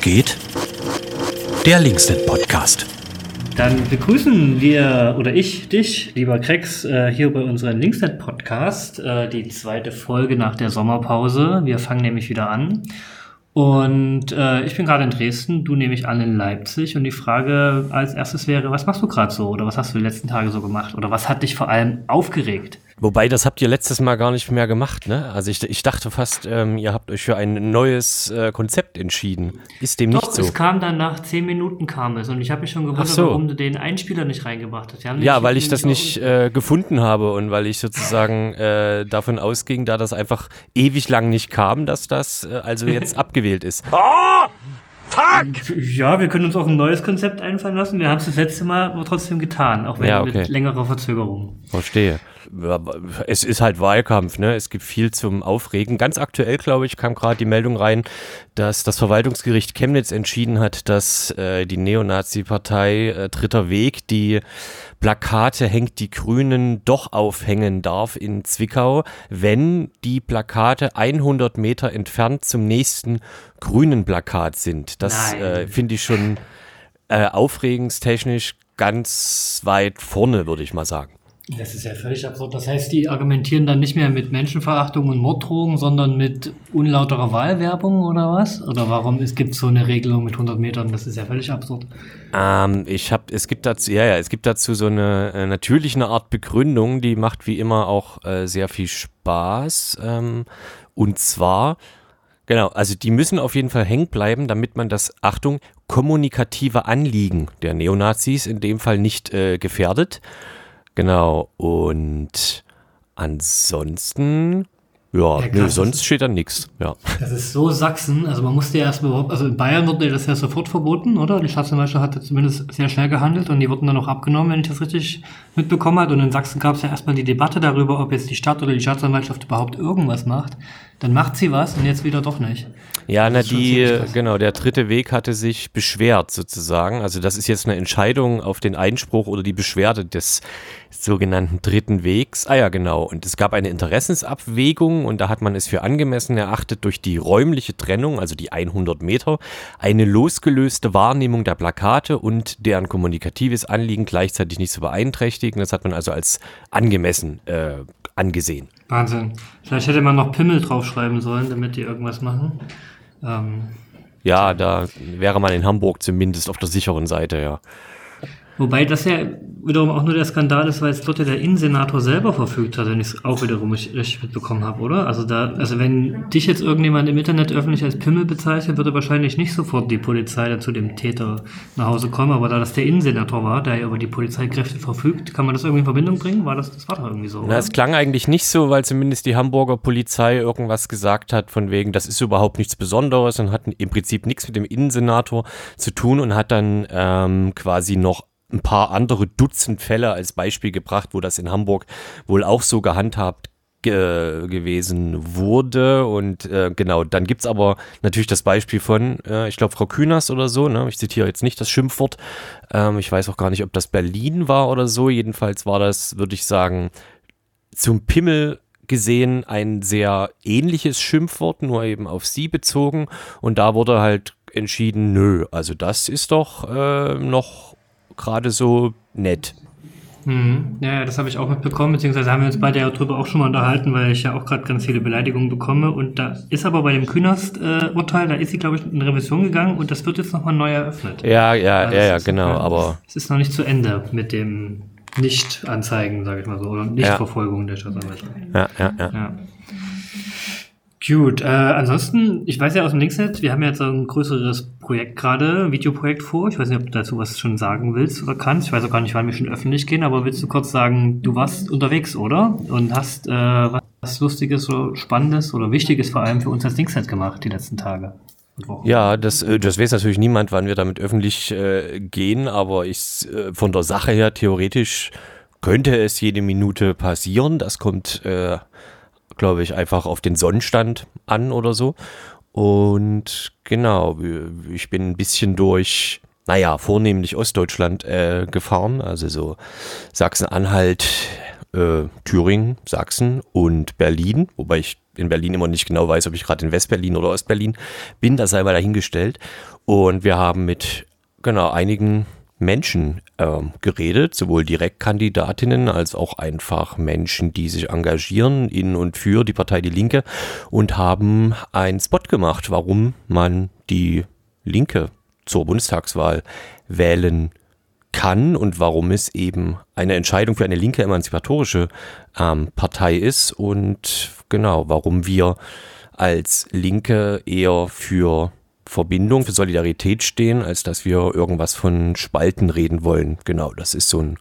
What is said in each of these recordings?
Geht? Der Linksnet Podcast. Dann begrüßen wir oder ich dich, lieber Krex, äh, hier bei unserem Linksnet Podcast, äh, die zweite Folge nach der Sommerpause. Wir fangen nämlich wieder an. Und äh, ich bin gerade in Dresden, du nehme ich an in Leipzig. Und die Frage als erstes wäre, was machst du gerade so? Oder was hast du die letzten Tage so gemacht? Oder was hat dich vor allem aufgeregt? Wobei, das habt ihr letztes Mal gar nicht mehr gemacht, ne? Also ich, ich dachte fast, ähm, ihr habt euch für ein neues äh, Konzept entschieden. Ist dem Doch, nicht so? es kam dann nach zehn Minuten kam es. Und ich habe mich schon gewundert, so. warum du den Einspieler nicht reingebracht hast. Ja, weil ich das nicht äh, gefunden habe und weil ich sozusagen äh, davon ausging, da das einfach ewig lang nicht kam, dass das äh, also jetzt abgewählt ist. Ja, wir können uns auch ein neues Konzept einfallen lassen. Wir haben es das letzte Mal aber trotzdem getan, auch wenn Ja, okay. mit längerer Verzögerung. Verstehe. Es ist halt Wahlkampf, ne? Es gibt viel zum Aufregen. Ganz aktuell, glaube ich, kam gerade die Meldung rein, dass das Verwaltungsgericht Chemnitz entschieden hat, dass äh, die Neonazi-Partei äh, Dritter Weg die Plakate hängt die Grünen doch aufhängen darf in Zwickau, wenn die Plakate 100 Meter entfernt zum nächsten grünen Plakat sind. Das äh, finde ich schon äh, aufregenstechnisch ganz weit vorne, würde ich mal sagen. Das ist ja völlig absurd. Das heißt, die argumentieren dann nicht mehr mit Menschenverachtung und Morddrohungen, sondern mit unlauterer Wahlwerbung oder was? Oder warum es gibt so eine Regelung mit 100 Metern? Das ist ja völlig absurd. Ähm, ich habe, es gibt dazu, ja, ja, es gibt dazu so eine äh, natürlich eine Art Begründung, die macht wie immer auch äh, sehr viel Spaß. Ähm, und zwar, genau, also die müssen auf jeden Fall hängen bleiben, damit man das, Achtung, kommunikative Anliegen der Neonazis in dem Fall nicht äh, gefährdet. Genau, und ansonsten, ja, Ja, nö, sonst ist- steht da nichts, ja. Das ist so Sachsen. Also man musste ja erstmal überhaupt, also in Bayern wurde das ja sofort verboten, oder? Die Staatsanwaltschaft hatte zumindest sehr schnell gehandelt und die wurden dann auch abgenommen, wenn ich das richtig mitbekommen habe. Und in Sachsen gab es ja erstmal die Debatte darüber, ob jetzt die Stadt oder die Staatsanwaltschaft überhaupt irgendwas macht. Dann macht sie was und jetzt wieder doch nicht. Ja, na die, genau, der dritte Weg hatte sich beschwert sozusagen. Also das ist jetzt eine Entscheidung auf den Einspruch oder die Beschwerde des sogenannten dritten Wegs. Ah ja, genau. Und es gab eine Interessensabwägung und da hat man es für angemessen erachtet, durch die räumliche Trennung, also die 100 Meter, eine losgelöste Wahrnehmung der Plakate und deren kommunikatives Anliegen gleichzeitig nicht zu beeinträchtigen. Das hat man also als angemessen äh, angesehen. Wahnsinn. Vielleicht hätte man noch Pimmel draufschreiben sollen, damit die irgendwas machen. Ähm, Ja, da wäre man in Hamburg zumindest auf der sicheren Seite, ja. Wobei das ja wiederum auch nur der Skandal ist, weil es dort ja der Innensenator selber verfügt hat, wenn ich es auch wiederum richtig mitbekommen habe, oder? Also da, also wenn dich jetzt irgendjemand im Internet öffentlich als Pimmel bezeichnet, würde wahrscheinlich nicht sofort die Polizei dann zu dem Täter nach Hause kommen, aber da das der Innensenator war, der ja über die Polizeikräfte verfügt, kann man das irgendwie in Verbindung bringen? War das, das war doch irgendwie so, Na, oder? es klang eigentlich nicht so, weil zumindest die Hamburger Polizei irgendwas gesagt hat, von wegen, das ist überhaupt nichts Besonderes und hat im Prinzip nichts mit dem Innensenator zu tun und hat dann ähm, quasi noch ein paar andere Dutzend Fälle als Beispiel gebracht, wo das in Hamburg wohl auch so gehandhabt ge gewesen wurde. Und äh, genau, dann gibt's aber natürlich das Beispiel von, äh, ich glaube, Frau Kühners oder so, ne? ich zitiere jetzt nicht das Schimpfwort, ähm, ich weiß auch gar nicht, ob das Berlin war oder so, jedenfalls war das, würde ich sagen, zum Pimmel gesehen ein sehr ähnliches Schimpfwort, nur eben auf sie bezogen. Und da wurde halt entschieden, nö, also das ist doch äh, noch gerade so nett. Mhm. Ja, ja, das habe ich auch mitbekommen, beziehungsweise haben wir uns beide ja darüber auch schon mal unterhalten, weil ich ja auch gerade ganz viele Beleidigungen bekomme. Und da ist aber bei dem Künast-Urteil, da ist sie, glaube ich, in Revision gegangen und das wird jetzt nochmal neu eröffnet. Ja, ja, Also ja, ja, genau, noch- aber Es ist noch nicht zu Ende mit dem Nicht-Anzeigen, sage ich mal so, oder Nicht-Verfolgung der Staatsanwaltschaft. ja, ja, ja. Ja. Gut, äh, ansonsten, ich weiß ja aus dem Linksnet, wir haben ja jetzt ein größeres Projekt gerade, ein Videoprojekt vor. Ich weiß nicht, ob du dazu was schon sagen willst oder kannst. Ich weiß auch gar nicht, wann wir schon öffentlich gehen, aber willst du kurz sagen, du warst unterwegs, oder? Und hast äh, was Lustiges oder Spannendes oder Wichtiges vor allem für uns als Linksnet gemacht die letzten Tage und Wochen. Ja, das, äh, das weiß natürlich niemand, wann wir damit öffentlich äh, gehen, aber ich, äh, von der Sache her theoretisch könnte es jede Minute passieren. Das kommt, äh, glaube ich, einfach auf den Sonnenstand an oder so. Und genau, ich bin ein bisschen durch, naja, vornehmlich Ostdeutschland äh, gefahren, also so Sachsen-Anhalt, äh, Thüringen, Sachsen und Berlin, wobei ich in Berlin immer nicht genau weiß, ob ich gerade in Westberlin oder Ostberlin bin. Das sei mal dahingestellt. Und wir haben mit genau einigen Menschen ähm, geredet, sowohl Direktkandidatinnen als auch einfach Menschen, die sich engagieren in und für die Partei Die Linke und haben einen Spot gemacht, warum man die Linke zur Bundestagswahl wählen kann und warum es eben eine Entscheidung für eine linke emanzipatorische ähm, Partei ist und genau, warum wir als Linke eher für Verbindung, für Solidarität stehen, als dass wir irgendwas von Spalten reden wollen. Genau, das ist so ein,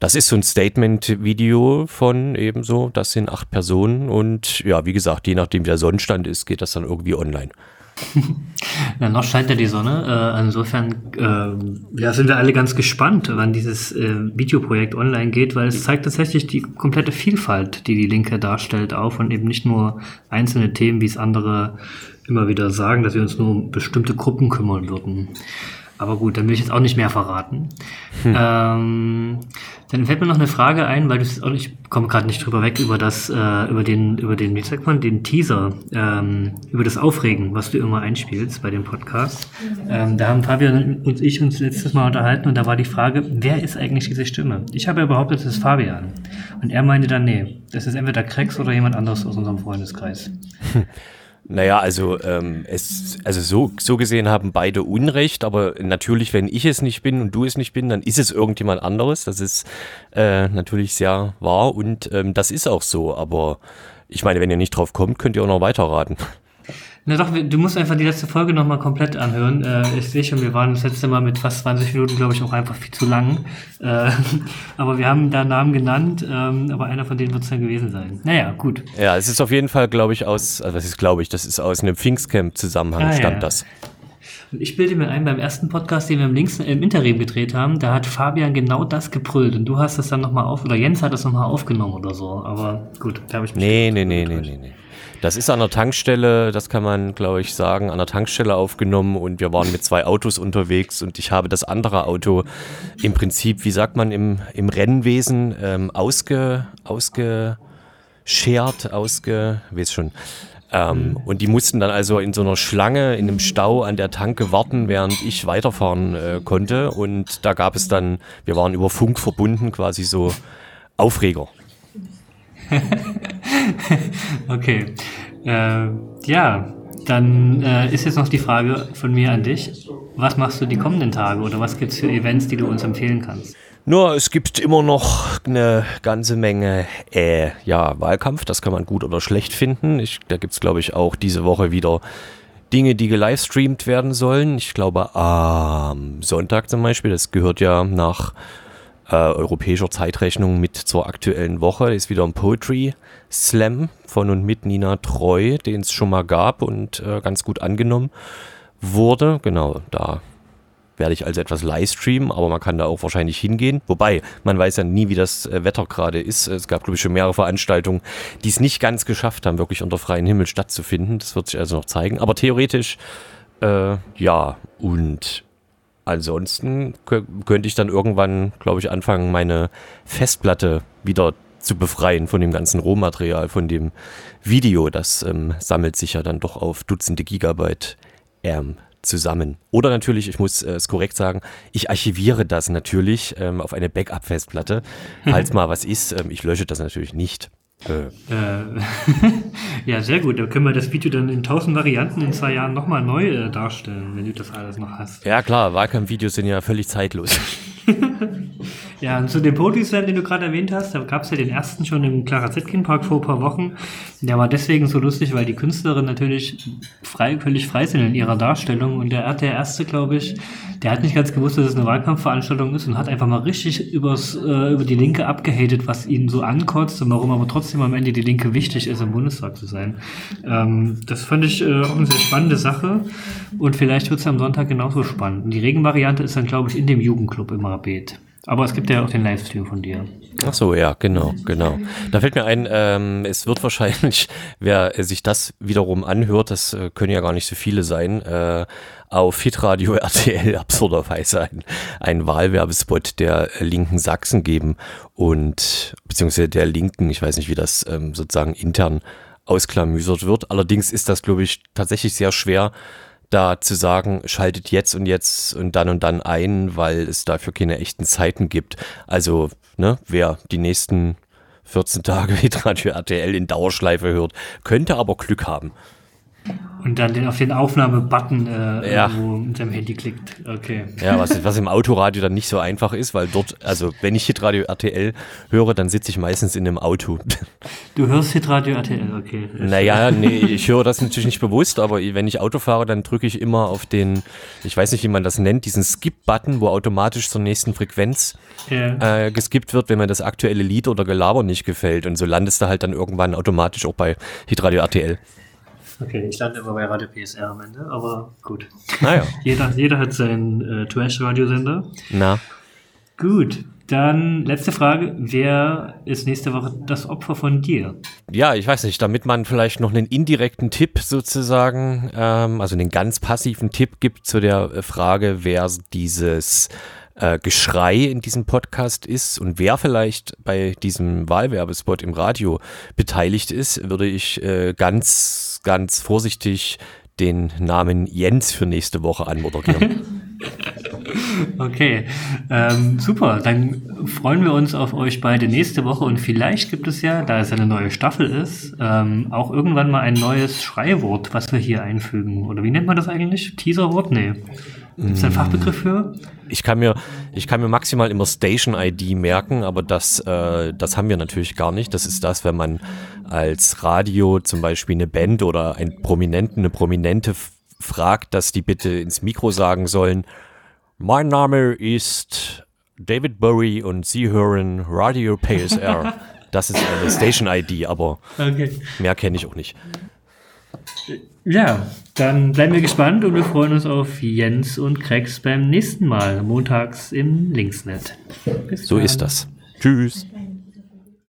das ist so ein Statement-Video von ebenso, das sind acht Personen und ja, wie gesagt, je nachdem wie der Sonnenstand ist, geht das dann irgendwie online. Ja, noch scheint ja die Sonne. Äh, insofern äh, ja, sind wir alle ganz gespannt, wann dieses äh, Videoprojekt online geht, weil es zeigt tatsächlich die komplette Vielfalt, die die Linke darstellt, auf und eben nicht nur einzelne Themen, wie es andere immer wieder sagen, dass wir uns nur um bestimmte Gruppen kümmern würden. Aber gut, dann will ich jetzt auch nicht mehr verraten. Hm. Ähm, dann fällt mir noch eine Frage ein, weil du auch nicht, ich komme gerade nicht drüber weg über das, äh, über den, über den, wie sagt man, den Teaser, ähm, über das Aufregen, was du immer einspielst bei dem Podcast. Ähm, da haben Fabian und ich uns letztes Mal unterhalten und da war die Frage, wer ist eigentlich diese Stimme? Ich habe ja behauptet, es ist Fabian. Und er meinte dann, nee, das ist entweder Krex oder jemand anderes aus unserem Freundeskreis. Naja, also ähm, es, also so, so gesehen haben beide Unrecht, aber natürlich, wenn ich es nicht bin und du es nicht bin, dann ist es irgendjemand anderes. Das ist äh, natürlich sehr wahr und ähm, das ist auch so. Aber ich meine, wenn ihr nicht drauf kommt, könnt ihr auch noch weiterraten. Na doch, du musst einfach die letzte Folge nochmal komplett anhören. Äh, ich sehe schon, wir waren das letzte Mal mit fast 20 Minuten, glaube ich, auch einfach viel zu lang. Äh, aber wir haben da Namen genannt, ähm, aber einer von denen wird es dann gewesen sein. Naja, gut. Ja, es ist auf jeden Fall, glaube ich, aus, also was ist, glaube ich, das ist aus einem Pfingstcamp-Zusammenhang ah, stammt ja. das. Ich bilde mir ein, beim ersten Podcast, den wir im, Links, im Interim gedreht haben, da hat Fabian genau das gebrüllt und du hast das dann nochmal auf, oder Jens hat das nochmal aufgenommen oder so. Aber gut, da habe ich mich. Nee, nee, nee, nee, nee, nee. Das ist an der Tankstelle, das kann man, glaube ich, sagen, an der Tankstelle aufgenommen und wir waren mit zwei Autos unterwegs und ich habe das andere Auto im Prinzip, wie sagt man, im, im Rennwesen ähm, ausge, ausgeschert, ausge, weiß schon. Ähm, mhm. Und die mussten dann also in so einer Schlange, in einem Stau an der Tanke warten, während ich weiterfahren äh, konnte. Und da gab es dann, wir waren über Funk verbunden, quasi so Aufreger. okay. Äh, ja, dann äh, ist jetzt noch die Frage von mir an dich. Was machst du die kommenden Tage oder was gibt es für Events, die du uns empfehlen kannst? Nur, es gibt immer noch eine ganze Menge äh, ja, Wahlkampf. Das kann man gut oder schlecht finden. Ich, da gibt es, glaube ich, auch diese Woche wieder Dinge, die gelivestreamt werden sollen. Ich glaube, am Sonntag zum Beispiel, das gehört ja nach äh, europäischer Zeitrechnung mit zur aktuellen Woche. Ist wieder ein Poetry Slam von und mit Nina Treu, den es schon mal gab und äh, ganz gut angenommen wurde. Genau, da werde ich also etwas livestreamen, aber man kann da auch wahrscheinlich hingehen. Wobei, man weiß ja nie, wie das äh, Wetter gerade ist. Es gab, glaube ich, schon mehrere Veranstaltungen, die es nicht ganz geschafft haben, wirklich unter freiem Himmel stattzufinden. Das wird sich also noch zeigen. Aber theoretisch, äh, ja. Und ansonsten könnte ich dann irgendwann, glaube ich, anfangen, meine Festplatte wieder zu befreien von dem ganzen Rohmaterial, von dem Video. Das ähm, sammelt sich ja dann doch auf Dutzende Gigabyte ähm, zusammen. Oder natürlich, ich muss äh, es korrekt sagen, ich archiviere das natürlich ähm, auf eine Backup-Festplatte. Falls mal was ist, ähm, ich lösche das natürlich nicht. Äh. ja, sehr gut. Da können wir das Video dann in tausend Varianten in zwei Jahren nochmal neu äh, darstellen, wenn du das alles noch hast. Ja, klar, Wahlkampfvideos sind ja völlig zeitlos. Ja, und zu dem Poetry-Slam, den du gerade erwähnt hast, da gab es ja den ersten schon im Clara Zetkin Park vor ein paar Wochen. Der war deswegen so lustig, weil die Künstlerin natürlich frei, völlig frei sind in ihrer Darstellung. Und der, der erste, glaube ich, der hat nicht ganz gewusst, dass es eine Wahlkampfveranstaltung ist und hat einfach mal richtig übers, äh, über die Linke abgehatet, was ihn so ankotzt und warum aber trotzdem am Ende die Linke wichtig ist, im Bundestag zu sein. Ähm, das fand ich äh, auch eine sehr spannende Sache und vielleicht wird es am Sonntag genauso spannend. Und die Regenvariante ist dann, glaube ich, in dem Jugendclub im Rabet. Aber es gibt ja auch den Livestream von dir. Ach so, ja, genau, genau. Da fällt mir ein, ähm, es wird wahrscheinlich, wer sich das wiederum anhört, das äh, können ja gar nicht so viele sein, äh, auf Hitradio RTL absurderweise ein, ein Wahlwerbespot der linken Sachsen geben und beziehungsweise der linken, ich weiß nicht, wie das ähm, sozusagen intern ausklamüsert wird. Allerdings ist das, glaube ich, tatsächlich sehr schwer, da zu sagen, schaltet jetzt und jetzt und dann und dann ein, weil es dafür keine echten Zeiten gibt. Also, ne, wer die nächsten 14 Tage Radio RTL in Dauerschleife hört, könnte aber Glück haben. Und dann den, auf den Aufnahmebutton äh, Ja. irgendwo mit seinem Handy klickt. Okay. Ja, was, was im Autoradio dann nicht so einfach ist, weil dort, also wenn ich Hitradio RTL höre, dann sitze ich meistens in einem Auto. Du hörst Hitradio RTL, okay. Naja, nee, ich höre das natürlich nicht bewusst, aber wenn ich Auto fahre, dann drücke ich immer auf den, ich weiß nicht, wie man das nennt, diesen Skip-Button, wo automatisch zur nächsten Frequenz Ja. äh, geskippt wird, wenn mir das aktuelle Lied oder Gelaber nicht gefällt. Und so landest du halt dann irgendwann automatisch auch bei Hitradio RTL. Okay, ich lande immer bei Radio PSR am Ende, aber gut. Naja, Jeder, jeder hat seinen äh, Trash-Radiosender. na. Gut, dann letzte Frage. Wer ist nächste Woche das Opfer von dir? Ja, ich weiß nicht, damit man vielleicht noch einen indirekten Tipp sozusagen, ähm, also einen ganz passiven Tipp gibt zu der äh, Frage, wer dieses äh, Geschrei in diesem Podcast ist und wer vielleicht bei diesem Wahlwerbespot im Radio beteiligt ist, würde ich äh, ganz, ganz vorsichtig den Namen Jens für nächste Woche anmoderieren. Okay, ähm, super. Dann freuen wir uns auf euch beide nächste Woche und vielleicht gibt es ja, da es eine neue Staffel ist, ähm, auch irgendwann mal ein neues Schreiwort, was wir hier einfügen. Oder wie nennt man das eigentlich? Teaserwort? Nee. Gibt es einen Fachbegriff für? Ich kann mir, ich kann mir maximal immer Station ID merken, aber das, äh, das haben wir natürlich gar nicht. Das ist das, wenn man als Radio zum Beispiel eine Band oder einen Prominenten, eine Prominente fragt, dass die bitte ins Mikro sagen sollen, mein Name ist David Bowie und Sie hören Radio PSR. Das ist eine Station ID, aber Okay. mehr kenne ich auch nicht. Ja, dann bleiben wir gespannt und wir freuen uns auf Jens und Krex beim nächsten Mal, montags im Linksnet. Bis So dann. ist das. Tschüss.